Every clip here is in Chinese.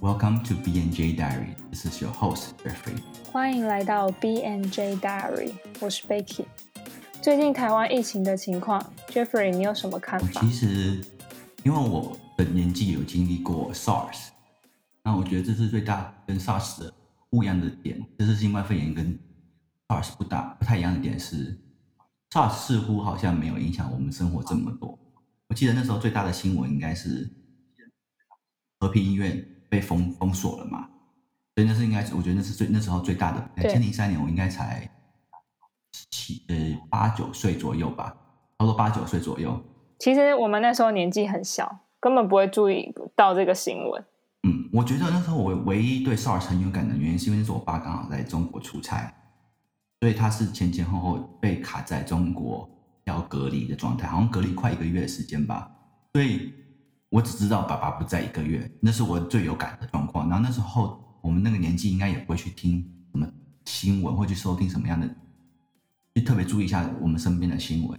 Welcome to B N J Diary. This is your host Jeffrey. 欢迎来到 B N J Diary，我是 Becky。最近台湾疫情的情况，Jeffrey，你有什么看法？其实，因为我的年纪有经历过 SARS，那我觉得这是最大跟 SARS 的不一样的点。这是新冠肺炎跟 SARS 不大不太一样的点是，SARS 似乎好像没有影响我们生活这么多。我记得那时候最大的新闻应该是和平医院。被封封锁了嘛？所以那是应该，我觉得那是最那时候最大的。两千零三年我应该才七呃八九岁左右吧，差不多八九岁左右。其实我们那时候年纪很小，根本不会注意到这个新闻。嗯，我觉得那时候我唯一对 SARS 很有感的原因，是因为那时候我爸刚好在中国出差，所以他是前前后后被卡在中国要隔离的状态，好像隔离快一个月的时间吧，所以。我只知道爸爸不在一个月，那是我最有感的状况。然后那时候我们那个年纪应该也不会去听什么新闻，或去收听什么样的，就特别注意一下我们身边的新闻。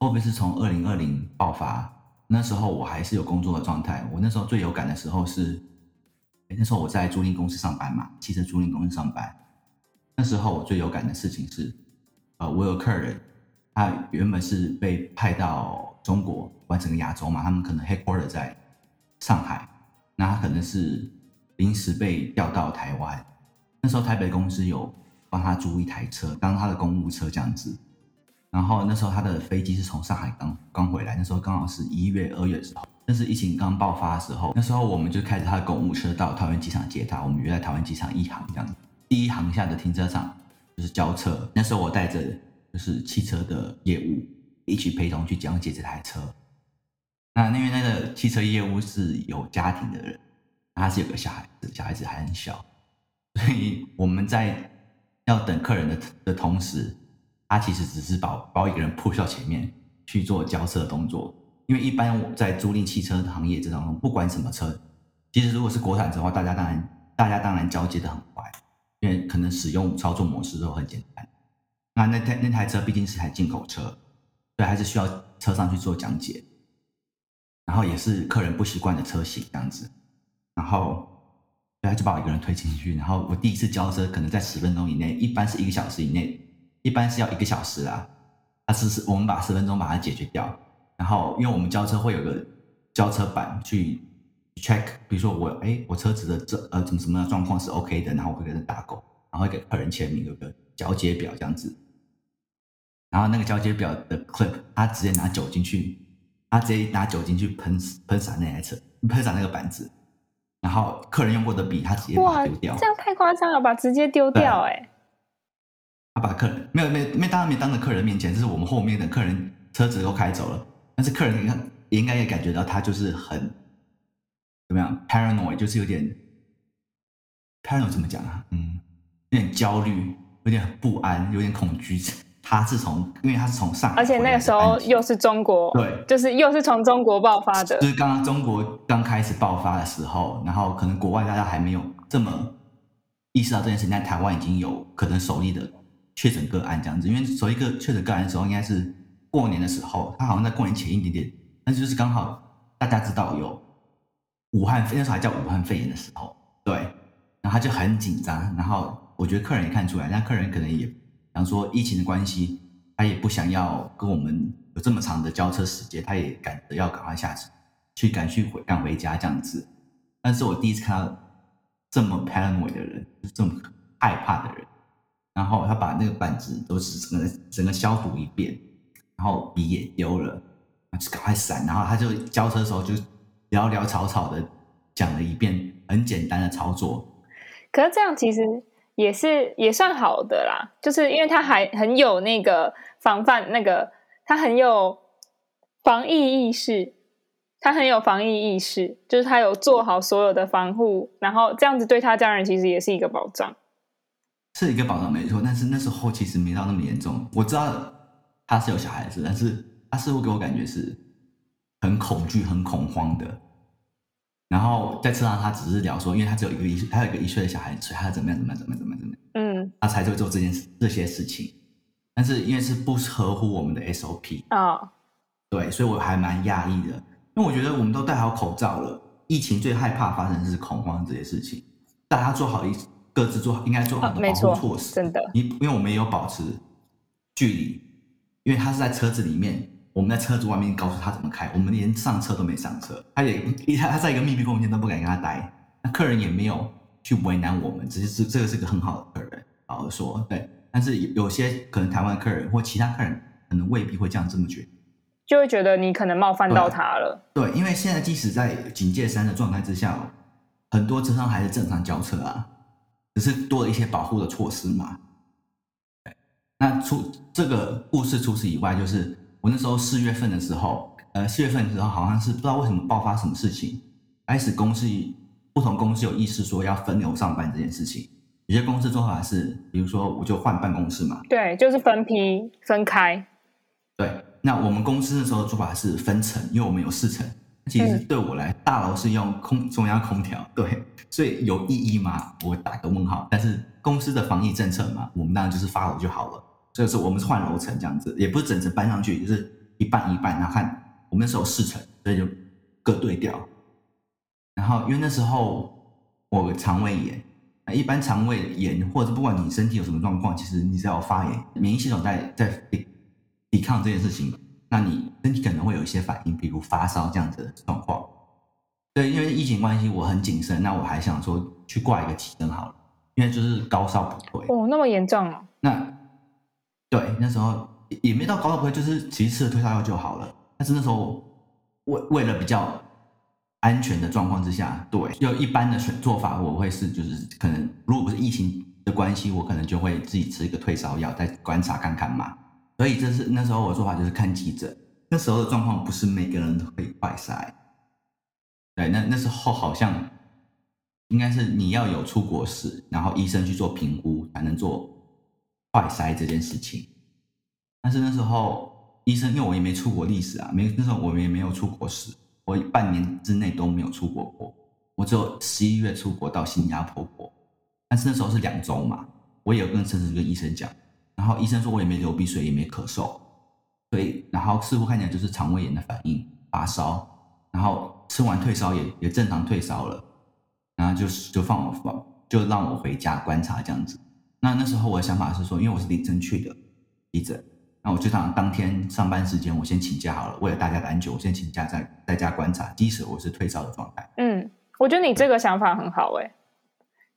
特别是从二零二零爆发，那时候我还是有工作的状态。我那时候最有感的时候是，那时候我在租赁公司上班嘛，汽车租赁公司上班。那时候我最有感的事情是，呃，我有客人，他原本是被派到中国。完整个亚洲嘛，他们可能 headquarter 在上海，那他可能是临时被调到台湾。那时候台北公司有帮他租一台车，当他的公务车这样子。然后那时候他的飞机是从上海刚刚回来，那时候刚好是一月、二月的时候，那是疫情刚爆发的时候。那时候我们就开着他的公务车到桃园机场接他，我们约在桃园机场一航这样子。第一航下的停车场就是交车，那时候我带着就是汽车的业务一起陪同去讲解这台车。那因为那个汽车业务是有家庭的人，他是有个小孩子，小孩子还很小，所以我们在要等客人的的同时，他其实只是把把一个人扑到前面去做交车的动作。因为一般我在租赁汽车行业这当中，不管什么车，其实如果是国产车的话，大家当然大家当然交接的很快，因为可能使用操作模式都很简单。那那台那台车毕竟是台进口车，对，还是需要车上去做讲解。然后也是客人不习惯的车型这样子，然后对他就把我一个人推进去。然后我第一次交车可能在十分钟以内，一般是一个小时以内，一般是要一个小时啊。他是是我们把十分钟把它解决掉。然后因为我们交车会有个交车板去 check，比如说我哎我车子的这呃怎么什么状况是 OK 的，然后我会给他打勾，然后会给客人签名，有个交接表这样子。然后那个交接表的 clip，他直接拿酒精去。他直接拿酒精去喷喷洒那台车，喷洒那个板子，然后客人用过的笔，他直接把它丢掉。这样太夸张了吧？直接丢掉哎！他把客人没有没没当然没当着客人面前，这是我们后面的客人车子都开走了，但是客人你看也应该也感觉到他就是很怎么样，paranoid，就是有点 paranoid 怎么讲啊？嗯，有点焦虑，有点不安，有点恐惧。他是从，因为他是从上，而且那个时候又是中国，对，就是又是从中国爆发的，就是刚刚中国刚开始爆发的时候，然后可能国外大家还没有这么意识到这件事情，但台湾已经有可能首例的确诊个案这样子，因为首一个确诊个案的时候应该是过年的时候，他好像在过年前一点点，但是就是刚好大家知道有武汉那时候还叫武汉肺炎的时候，对，然后他就很紧张，然后我觉得客人也看出来，但客人可能也。想说疫情的关系，他也不想要跟我们有这么长的交车时间，他也赶着要赶快下车，去赶去回赶回家这样子。但是我第一次看到这么 paranoid 的人，这么害怕的人。然后他把那个板子都是整个整个消毒一遍，然后笔也丢了，就赶快闪。然后他就交车的时候就潦潦草草的讲了一遍很简单的操作。可是这样其实。也是也算好的啦，就是因为他还很有那个防范，那个他很有防疫意识，他很有防疫意识，就是他有做好所有的防护，然后这样子对他家人其实也是一个保障，是一个保障没错。但是那时候其实没到那么严重，我知道他是有小孩子，但是他似乎给我感觉是很恐惧、很恐慌的。然后在车上，他只是聊说，因为他只有一个一，他有一个一岁的小孩，所以他怎么样怎么样怎么样怎么样怎么样，嗯，他才会做这件事这些事情。但是因为是不合乎我们的 SOP 啊，对，所以我还蛮讶异的。因为我觉得我们都戴好口罩了，疫情最害怕发生的是恐慌这些事情，大家做好一各自做好应该做好的保护措施。真的，你因为我们也有保持距离，因为他是在车子里面，我们在车子外面告诉他怎么开，我们连上车都没上车，他也他他在一个密闭空间都不敢跟他待，那客人也没有去为难我们，只是这这个是个很好的客人，老实说，对。但是有有些可能台湾客人或其他客人可能未必会这样这么觉得，就会觉得你可能冒犯到他了。对，因为现在即使在警戒三的状态之下，很多车上还是正常交车啊，只是多了一些保护的措施嘛。对，那除这个故事除此以外，就是我那时候四月份的时候，呃，四月份的时候好像是不知道为什么爆发什么事情，开始公司不同公司有意识说要分流上班这件事情。有些公司做法是，比如说我就换办公室嘛，对，就是分批分开。对，那我们公司那时候做法是分层，因为我们有四层。其实对我来，大楼是用空中央空调，对，所以有意义吗？我打个问号。但是公司的防疫政策嘛，我们当然就是发楼就好了。所以说我们是换楼层这样子，也不是整层搬上去，就是一半一半。然后看我们那时候四层，所以就各对调。然后因为那时候我肠胃炎。一般肠胃炎，或者不管你身体有什么状况，其实你只要发炎，免疫系统在在抵抵抗这件事情，那你身体可能会有一些反应，比如发烧这样子的状况。对，因为疫情关系，我很谨慎，那我还想说去挂一个急诊好了，因为就是高烧不退。哦，那么严重啊。那对，那时候也没到高烧不会，就是其实吃了退烧药就好了。但是那时候为为了比较。安全的状况之下，对，就一般的选做法，我会是就是可能，如果不是疫情的关系，我可能就会自己吃一个退烧药，再观察看看嘛。所以这是那时候我的做法就是看急诊。那时候的状况不是每个人都可以快筛，对，那那时候好像应该是你要有出国史，然后医生去做评估才能做快筛这件事情。但是那时候医生因为我也没出国历史啊，没那时候我们也没有出国史。我半年之内都没有出国过，我只有十一月出国到新加坡过，但是那时候是两周嘛，我也有跟甚至跟医生讲，然后医生说我也没流鼻水，也没咳嗽，所以然后似乎看起来就是肠胃炎的反应，发烧，然后吃完退烧也也正常退烧了，然后就就放我放就让我回家观察这样子。那那时候我的想法是说，因为我是凌晨去的急诊。那我就想当天上班时间，我先请假好了，为了大家的安全，我先请假在在家观察，即使我是退烧的状态。嗯，我觉得你这个想法很好，哎，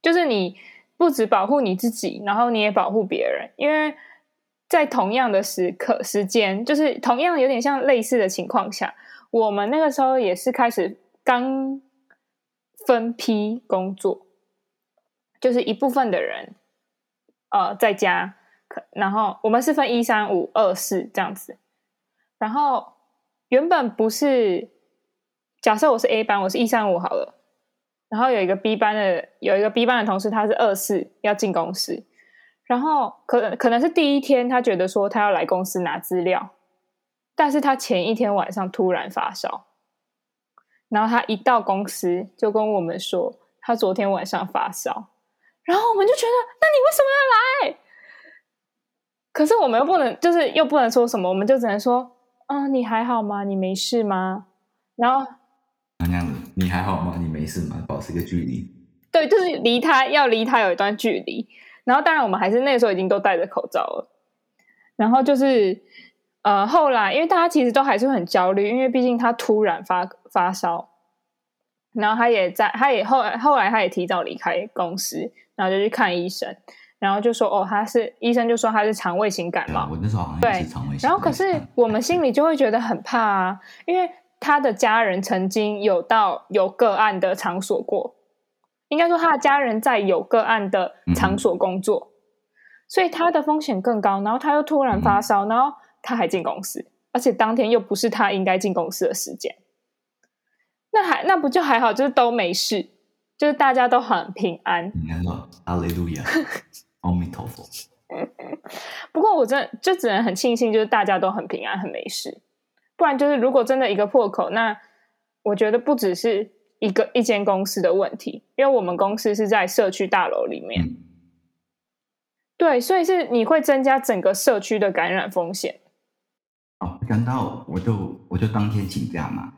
就是你不止保护你自己，然后你也保护别人，因为在同样的时刻时间，就是同样有点像类似的情况下，我们那个时候也是开始刚分批工作，就是一部分的人呃在家可。然后我们是分一三五二四这样子，然后原本不是假设我是 A 班，我是一三五好了，然后有一个 B 班的有一个 B 班的同事，他是二四要进公司，然后可可能是第一天他觉得说他要来公司拿资料，但是他前一天晚上突然发烧，然后他一到公司就跟我们说他昨天晚上发烧，然后我们就觉得那你为什么要来？可是我们又不能，就是又不能说什么，我们就只能说，啊，你还好吗？你没事吗？然后那样子，你还好吗？你没事吗？保持一个距离。对，就是离他要离他有一段距离。然后当然我们还是那个时候已经都戴着口罩了。然后就是呃，后来因为大家其实都还是很焦虑，因为毕竟他突然发发烧，然后他也在，他也后来后来他也提早离开公司，然后就去看医生。然后就说哦，他是医生就说他是肠胃型感冒。我那时候好像也是肠胃型。然后可是我们心里就会觉得很怕啊，因为他的家人曾经有到有个案的场所过，应该说他的家人在有个案的场所工作，所以他的风险更高。然后他又突然发烧，然后他还进公司，而且当天又不是他应该进公司的时间，那还那不就还好，就是都没事，就是大家都很平安。阿雷路亚。阿弥陀佛。不过我真就只能很庆幸，就是大家都很平安，很没事。不然就是如果真的一个破口，那我觉得不只是一个一间公司的问题，因为我们公司是在社区大楼里面。对，所以是你会增加整个社区的感染风险。哦，刚到我就我就当天请假嘛，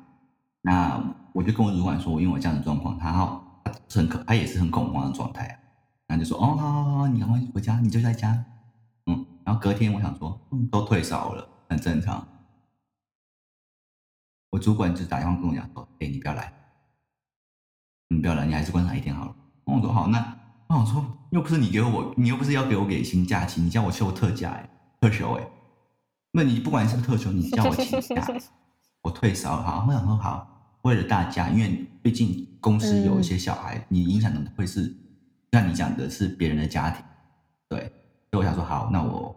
那我就跟我主管说，因为我这样的状况，他好，他是很可，他也是很恐慌的状态。然后就说，哦，好好好，你赶快回家，你就在家。嗯，然后隔天我想说，嗯，都退烧了，很正常。我主管就打电话跟我讲说，哎，你不要来，你不要来，你还是观察一天好了。我说好，那我想说，又不是你给我，你又不是要给我给薪假期，你叫我休特假哎，特休哎。那你不管是不是特休，你叫我请假，我退烧好。我想说好，为了大家，因为毕竟公司有一些小孩，你影响的会是像你讲的是别人的家庭，对。所以我想说好，那我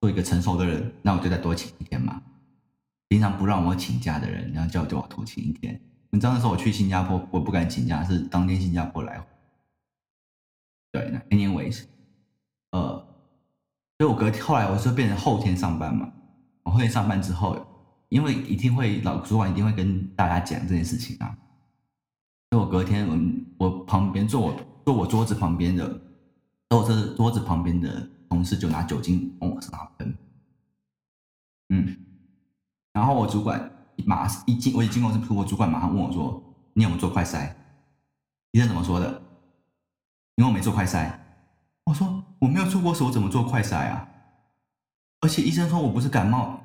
做一个成熟的人，那我就再多请一天嘛。平常不让我请假的人，然后叫我多请一天。你知道那时候我去新加坡，我不敢请假，是当天新加坡来。对，那 anyways，呃。所以我隔后来我是变成后天上班嘛，我后天上班之后，因为一定会老主管一定会跟大家讲这件事情啊，所以我隔天我我旁边坐我坐我桌子旁边的，坐我这桌子旁边的同事就拿酒精往我身上喷，嗯，然后我主管马一进我一进公司，我主管马上问我说：“你有没有做快筛？”医生怎么说的？因为我没做快筛。我说我没有出过手，怎么做快筛啊？而且医生说我不是感冒，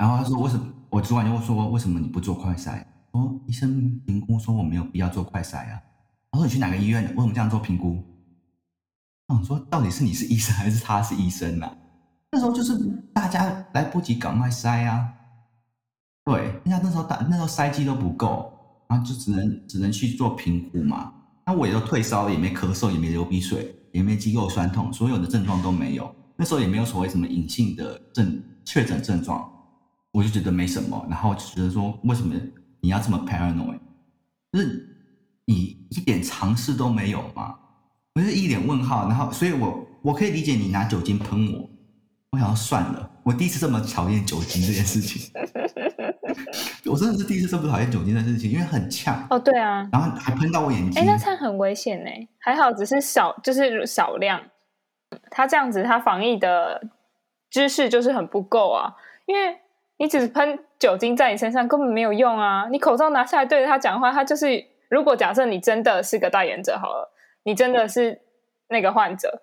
然后他说为什么？我主管就会说为什么你不做快筛？说医生评估说我没有必要做快筛啊。他说你去哪个医院？为什么这样做评估？那我说到底是你是医生还是他是医生啊？那时候就是大家来不及赶快筛啊。对，人家那时候大那时候筛剂都不够，然后就只能只能去做评估嘛。那我也都退烧，也没咳嗽，也没流鼻水。也没肌肉酸痛，所有的症状都没有。那时候也没有所谓什么隐性的症确诊症状，我就觉得没什么。然后就觉得说，为什么你要这么 paranoid？就是你一点尝试都没有吗？我是一脸问号。然后，所以我我可以理解你拿酒精喷我。我想要算了，我第一次这么讨厌酒精这件事情。我真的是第一次这么讨厌酒精的事情，因为很呛。哦，对啊，然后还喷到我眼睛。哎，那这样很危险呢。还好只是少，就是少量。他这样子，他防疫的知识就是很不够啊。因为你只是喷酒精在你身上，根本没有用啊。你口罩拿下来对着他讲话，他就是。如果假设你真的是个代言者好了，你真的是那个患者，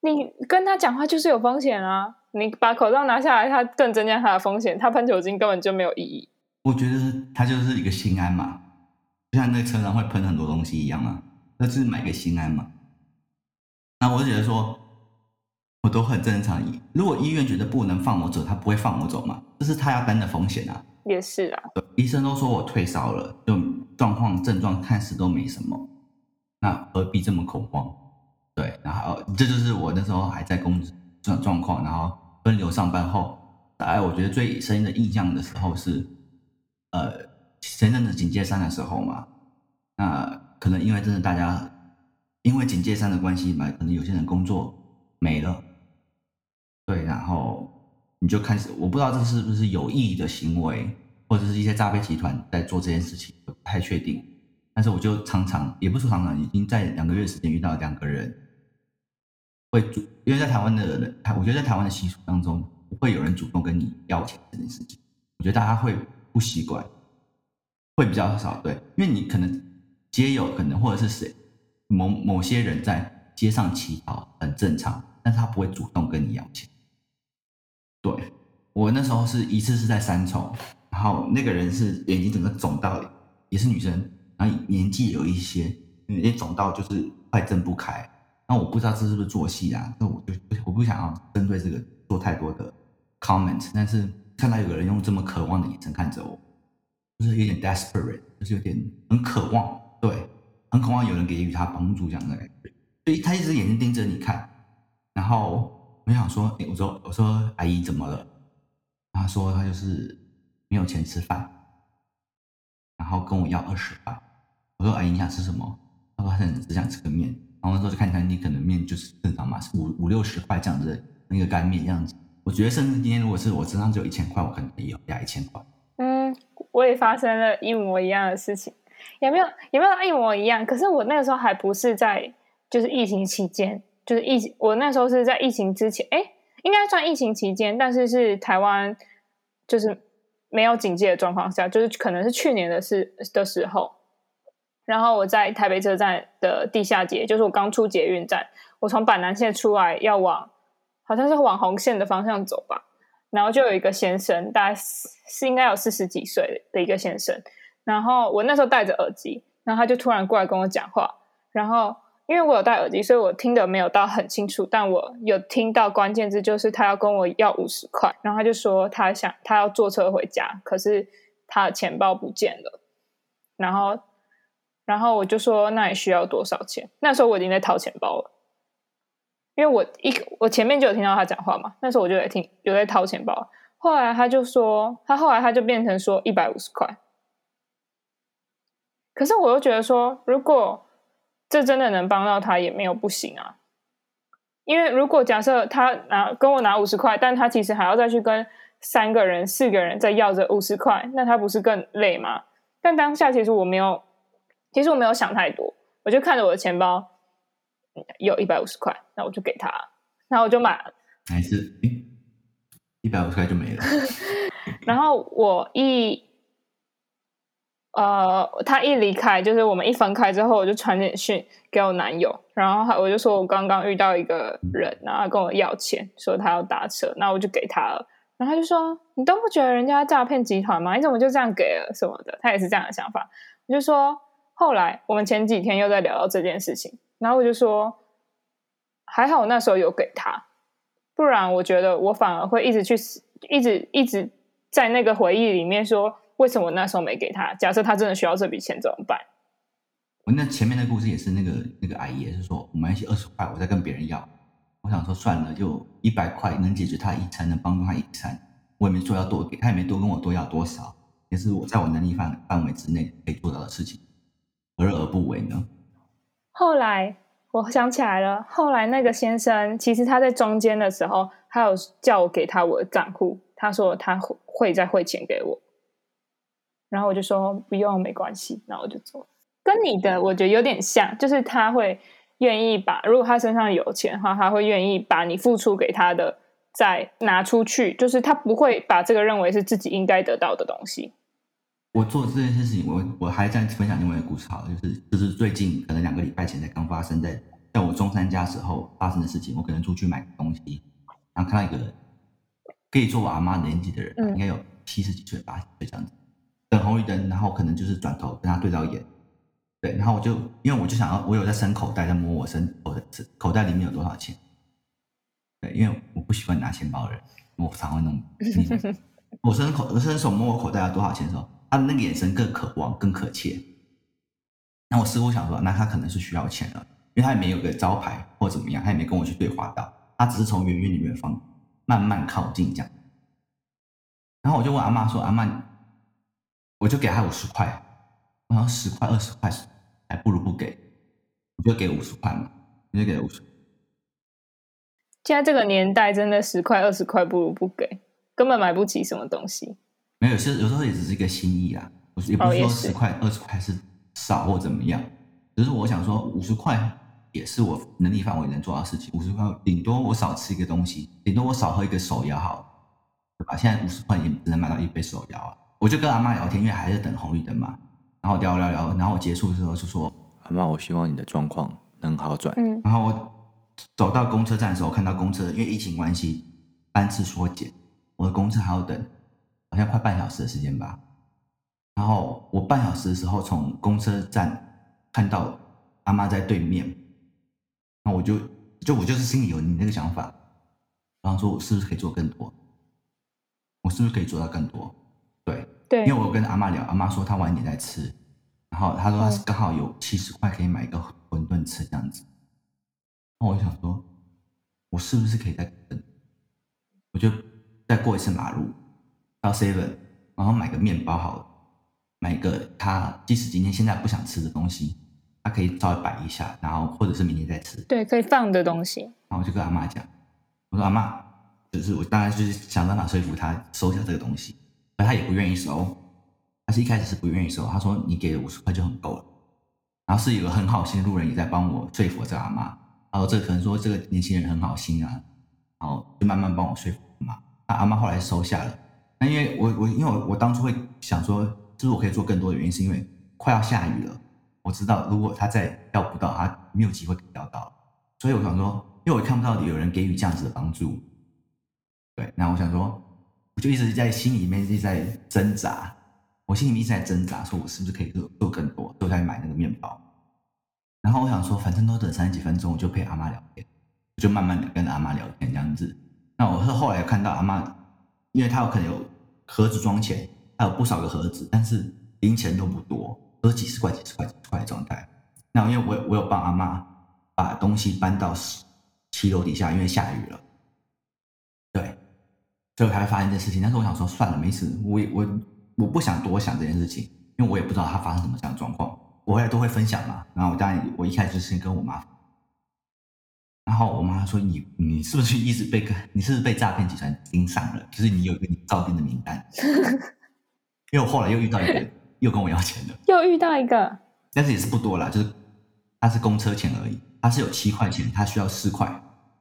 你跟他讲话就是有风险啊。你把口罩拿下来，他更增加他的风险。他喷酒精根本就没有意义。我觉得他就是一个心安嘛，就像那车上会喷很多东西一样嘛，那是买个心安嘛。那我就觉得说，我都很正常。如果医院觉得不能放我走，他不会放我走嘛，这是他要担的风险啊。也是啊，医生都说我退烧了，就状况症状看似都没什么，那何必这么恐慌？对，然后这就是我那时候还在工作状状况，然后。分流上班后，大概我觉得最深的印象的时候是，呃，前阵子警戒三的时候嘛。那可能因为真的大家因为警戒三的关系嘛，可能有些人工作没了，对，然后你就开始，我不知道这是不是有意义的行为，或者是一些诈骗集团在做这件事情，不太确定。但是我就常常，也不是常常，已经在两个月时间遇到两个人。会主，因为在台湾的人，台我觉得在台湾的习俗当中，不会有人主动跟你要钱这件事情。我觉得大家会不习惯，会比较少。对，因为你可能街友可能或者是谁某某些人在街上乞讨很正常，但是他不会主动跟你要钱。对我那时候是一次是在三重，然后那个人是眼睛整个肿到，也是女生，然后年纪有一些，眼睛肿到就是快睁不开。那我不知道这是不是做戏啊？那我就我不想要针对这个做太多的 comment，但是看到有个人用这么渴望的眼神看着我，就是有点 desperate，就是有点很渴望，对，很渴望有人给予他帮助这样的感觉。所以他一直眼睛盯着你看，然后我想说，我说我说阿姨怎么了？他说他就是没有钱吃饭，然后跟我要二十块。我说阿姨你想吃什么？他说他只想吃个面。然后那时候就看餐厅，可能面就是正常嘛，五五六十块这样子，那个干面这样子。我觉得甚至今天如果是我身上只有一千块，我可能也要加一千块。嗯，我也发生了一模一样的事情，有没有？有没有一模一样？可是我那个时候还不是在就是疫情期间，就是疫我那时候是在疫情之前，哎，应该算疫情期间，但是是台湾就是没有警戒的状况下，就是可能是去年的事的时候，然后我在台北车站的地下街，就是我刚出捷运站，我从板南线出来要往好像是往红线的方向走吧，然后就有一个先生，大概是应该有四十几岁的一个先生，然后我那时候戴着耳机，然后他就突然过来跟我讲话，然后。因为我有戴耳机，所以我听的没有到很清楚，但我有听到关键字，就是他要跟我要五十块，然后他就说他想他要坐车回家，可是他的钱包不见了，然后然后我就说那你需要多少钱？那时候我已经在掏钱包了，因为我一我前面就有听到他讲话嘛，那时候我就在听有在掏钱包，后来他就说他后来他就变成说一百五十块，可是我又觉得说如果。这真的能帮到他也没有不行啊，因为如果假设他拿跟我拿五十块，但他其实还要再去跟三个人、四个人再要这五十块，那他不是更累吗？但当下其实我没有，其实我没有想太多，我就看着我的钱包有一百五十块，那我就给他，然后我就买了，还是一百五十块就没了，然后我一。呃，他一离开，就是我们一分开之后，我就传简讯给我男友，然后我就说我刚刚遇到一个人，然后跟我要钱，说他要打车，那我就给他了，然后他就说你都不觉得人家诈骗集团吗？你怎么就这样给了什么的？他也是这样的想法。我就说后来我们前几天又在聊到这件事情，然后我就说还好我那时候有给他，不然我觉得我反而会一直去一直一直在那个回忆里面说。为什么那时候没给他？假设他真的需要这笔钱怎么办？我那前面的故事也是那个那个阿姨也是说，我们一起二十块，我再跟别人要。我想说算了，就一百块能解决他一餐，能帮助他一餐，我也没说要多给他，也没多跟我多要多少，也是我在我能力范范围之内可以做到的事情，何乐而不为呢？后来我想起来了，后来那个先生其实他在中间的时候，他有叫我给他我的账户，他说他会再汇钱给我。然后我就说不用，没关系。然后我就走。跟你的我觉得有点像，就是他会愿意把，如果他身上有钱的话，他会愿意把你付出给他的再拿出去，就是他不会把这个认为是自己应该得到的东西。我做这件事情，我我还在分享另外一个故事，好，就是就是最近可能两个礼拜前才刚发生在在我中山家时候发生的事情。我可能出去买东西，然后看到一个可以做我阿妈年纪的人，应该有七十几岁、八十岁这样子。红绿灯，然后可能就是转头跟他对到眼，对，然后我就因为我就想要，我有在伸口袋在摸我身口的口袋里面有多少钱，对，因为我不习惯拿钱包的人，我常会弄。我伸口我伸手摸我口袋要多少钱的时候，他的那个眼神更渴望更可切。那我似乎想说，那他可能是需要钱了，因为他也没有个招牌或怎么样，他也没跟我去对话到，他只是从远远的远方慢慢靠近这样。然后我就问阿妈说：“阿妈。”我就给他五十块，然后十块二十块还不如不给，我就给五十块嘛，我就给五十。现在这个年代，真的十块二十块不如不给，根本买不起什么东西。没有，其实有时候也只是一个心意啊，也不是说十块二十块是少或怎么样，只是我想说五十块也是我能力范围能做到的事情，五十块顶多我少吃一个东西，顶多我少喝一个手摇好，对吧？现在五十块也只能买到一杯手摇啊。我就跟阿妈聊天，因为还是等红绿灯嘛。然后聊聊聊，然后我结束的时候就说：“阿妈，我希望你的状况能好转。”嗯。然后我走到公车站的时候，看到公车因为疫情关系班次缩减，我的公车还要等，好像快半小时的时间吧。然后我半小时的时候从公车站看到阿妈在对面，那我就就我就是心里有你那个想法，然后说我是不是可以做更多？我是不是可以做到更多？对。对，因为我跟阿妈聊，阿妈说她晚点再吃，然后她说她刚好有七十块可以买一个馄饨吃这样子，那我就想说，我是不是可以再等？我就再过一次马路到 seven，然后买个面包好了，买一个他即使今天现在不想吃的东西，他可以稍微摆一下，然后或者是明天再吃。对，可以放的东西。然后我就跟阿妈讲，我说阿妈，就是我当然就是想办法说服他收下这个东西。他也不愿意收，他是一开始是不愿意收。他说：“你给五十块就很够了。”然后是有个很好心的路人也在帮我说服这个阿妈。然后这可能说这个年轻人很好心啊，然后就慢慢帮我说服阿妈。那阿妈后来收下了，那因为我我因为我我当初会想说，就是我可以做更多的原因，是因为快要下雨了，我知道如果他再钓不到，他没有机会钓到，所以我想说，因为我看不到有人给予这样子的帮助，对，那我想说，我就一直在心里面一直在挣扎，我心里面一直在挣扎，说我是不是可以做做更多，就在买那个面包。然后我想说，反正都等三十几分钟，我就陪阿妈聊天，我就慢慢的跟阿妈聊天这样子。那我是后来看到阿妈，因为她有可能有盒子装钱，还有不少个盒子，但是零钱都不多，都是几十块、几十块、几十块的状态。那因为我我有帮阿妈把东西搬到七楼底下，因为下雨了，所以我才会发生这件事情。但是我想说，算了，没事，我我我不想多想这件事情，因为我也不知道他发生什么这样的状况。我也都会分享嘛，然后我当然我一开始先跟我妈，然后我妈说你你是不是一直被你是不是被诈骗集团盯上了？就是你有一个你照片的名单，因为我后来又遇到一个又跟我要钱的，又遇到一个，但是也是不多啦，就是他是公车钱而已，他是有七块钱，他需要四块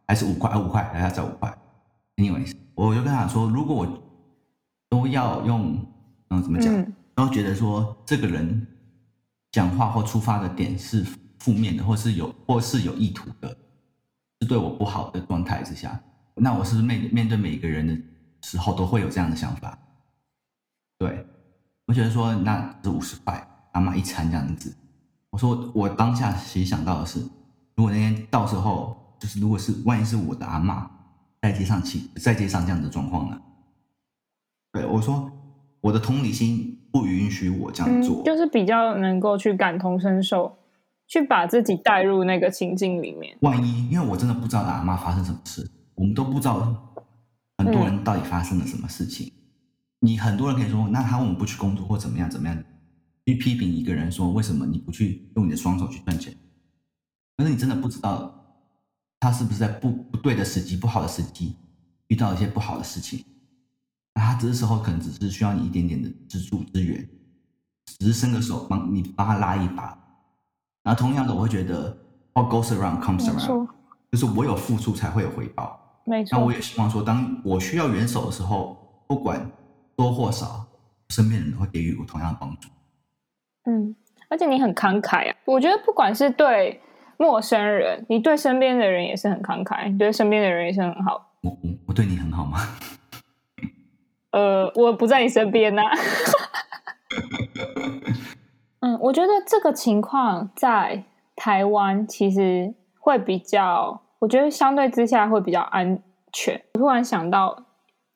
还是五块啊五块，还要再五块，anyway，我就跟他说，如果我都要用嗯怎么讲，都觉得说这个人。讲话或出发的点是负面的，或是有或是有意图的，是对我不好的状态之下，那我是不是面面对每一个人的时候都会有这样的想法？对，我觉得说那是五十块，阿妈一餐这样子。我说我当下其实想到的是，如果那天到时候就是如果是万一是我的阿妈在街上起在街上这样的状况呢？对，我说我的同理心。不允许我这样做，就是比较能够去感同身受，去把自己带入那个情境里面。万一，因为我真的不知道阿妈发生什么事，我们都不知道很多人到底发生了什么事情。你很多人可以说，那他为什么不去工作或怎么样怎么样？去批评一个人说，为什么你不去用你的双手去赚钱？可是你真的不知道他是不是在不不对的时机、不好的时机遇到一些不好的事情。那他这时候可能只是需要你一点点的资助资源，只是伸个手帮你帮他拉一把。然后同样的，我会觉得 what goes around comes around，就是我有付出才会有回报。没错。那我也希望说，当我需要援手的时候，不管多或少，身边人都会给予我同样的帮助。嗯，而且你很慷慨啊！我觉得不管是对陌生人，你对身边的人也是很慷慨，你对身边的人也是很好。我我我对你很好吗？呃，我不在你身边呐。嗯，我觉得这个情况在台湾其实会比较，我觉得相对之下会比较安全。突然想到，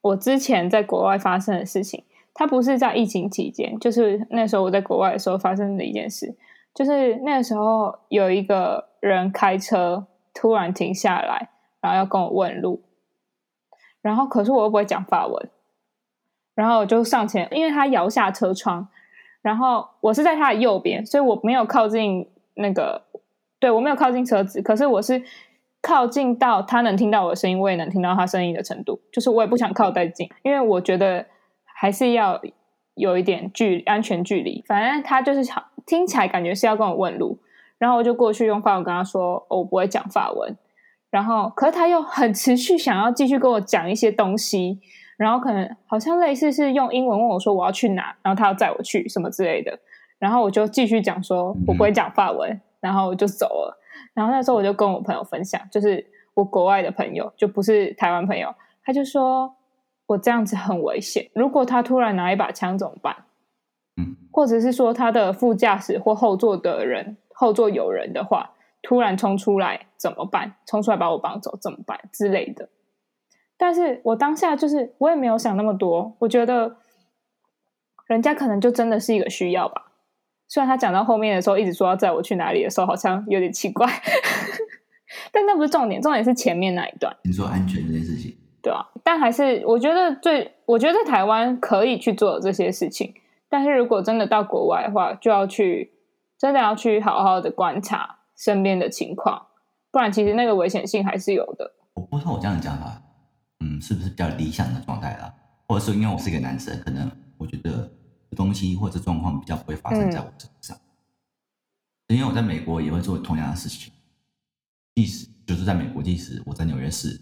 我之前在国外发生的事情，它不是在疫情期间，就是那时候我在国外的时候发生的一件事，就是那个时候有一个人开车突然停下来，然后要跟我问路，然后可是我又不会讲法文。然后我就上前，因为他摇下车窗，然后我是在他的右边，所以我没有靠近那个，对我没有靠近车子，可是我是靠近到他能听到我的声音，我也能听到他声音的程度，就是我也不想靠太近，因为我觉得还是要有一点距安全距离。反正他就是听起来感觉是要跟我问路，然后我就过去用法文跟他说，我不会讲法文，然后可是他又很持续想要继续跟我讲一些东西。然后可能好像类似是用英文问我说我要去哪，然后他要载我去什么之类的，然后我就继续讲说我不会讲法文，然后我就走了。然后那时候我就跟我朋友分享，就是我国外的朋友，就不是台湾朋友，他就说我这样子很危险，如果他突然拿一把枪怎么办？嗯，或者是说他的副驾驶或后座的人后座有人的话，突然冲出来怎么办？冲出来把我绑走怎么办之类的？但是我当下就是我也没有想那么多，我觉得人家可能就真的是一个需要吧。虽然他讲到后面的时候一直说要载我去哪里的时候，好像有点奇怪，但那不是重点，重点是前面那一段。你说安全这件事情，对啊。但还是我觉得最，我觉得在台湾可以去做这些事情，但是如果真的到国外的话，就要去真的要去好好的观察身边的情况，不然其实那个危险性还是有的。我不知道我这样讲法。嗯，是不是比较理想的状态啦？或者说，因为我是一个男生，可能我觉得东西或者状况比较不会发生在我身上。因为我在美国也会做同样的事情，即使就是在美国，即使我在纽约市，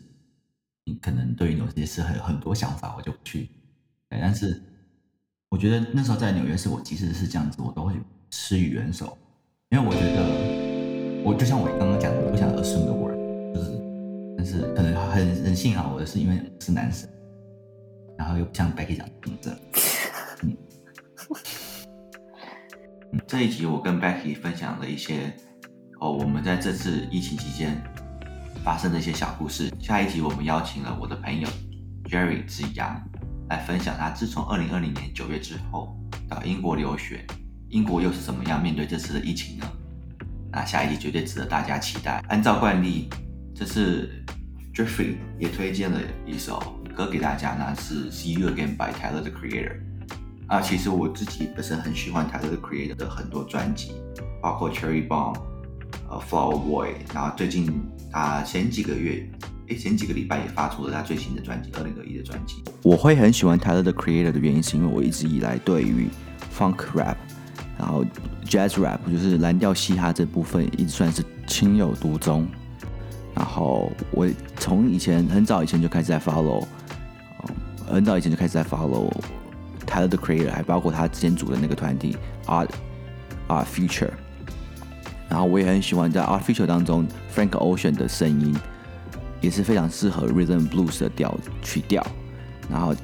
你可能对于有些事还有很多想法，我就不去对，但是我觉得那时候在纽约市我即使是这样子，我都会施予援手，因为我觉得我就像我刚刚讲的，我不想 assume the word，就是，但是可能很很幸好我的是因为是男生，然后又不像 Becky 讲的平正。嗯，这一集我跟 Becky 分享了一些哦，我们在这次疫情期间发生的一些小故事。下一集我们邀请了我的朋友 Jerry 子阳来分享他自从二零二零年九月之后到英国留学，英国又是怎么样面对这次的疫情呢？那下一集绝对值得大家期待。按照惯例，这次 Jeffrey 也推荐了一首歌给大家，那是《See You Again》by Tyler the Creator。啊，其实我自己本身很喜欢 Tyler the Creator 的很多专辑，包括 Cherry Bomb、呃 Flower Boy，然后最近他前几个月，诶，前几个礼拜也发出了他最新的专辑，二零二一的专辑。我会很喜欢 Tyler the Creator 的原因，是因为我一直以来对于 Funk Rap，然后 Jazz Rap，就是蓝调嘻哈这部分，一直算是情有独钟。然后我从以前很早以前就开始在 follow，、很早以前就开始在 follow Tyler the Creator，还包括他之前组的那个团体 Art Art Future。然后我也很喜欢在 Art Future 当中 Frank Ocean 的声音，也是非常适合 Rhythm Blues 的调曲调。然后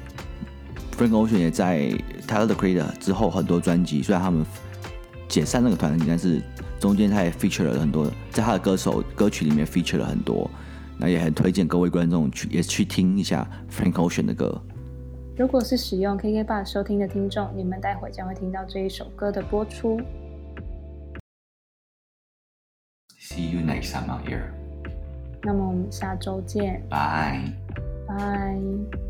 Frank Ocean 也在 Tyler the Creator 之后很多专辑，虽然他们解散那个团体，但是中间他也 feature 了很多，在他的歌手歌曲里面 feature 了很多。那也很推荐各位观众去也去听一下 Frank Ocean 的歌。如果是使用 KK Bus 收听的听众，你们待会将会听到这一首歌的播出。See you next time out here. 那么我们下周见，Bye. 拜。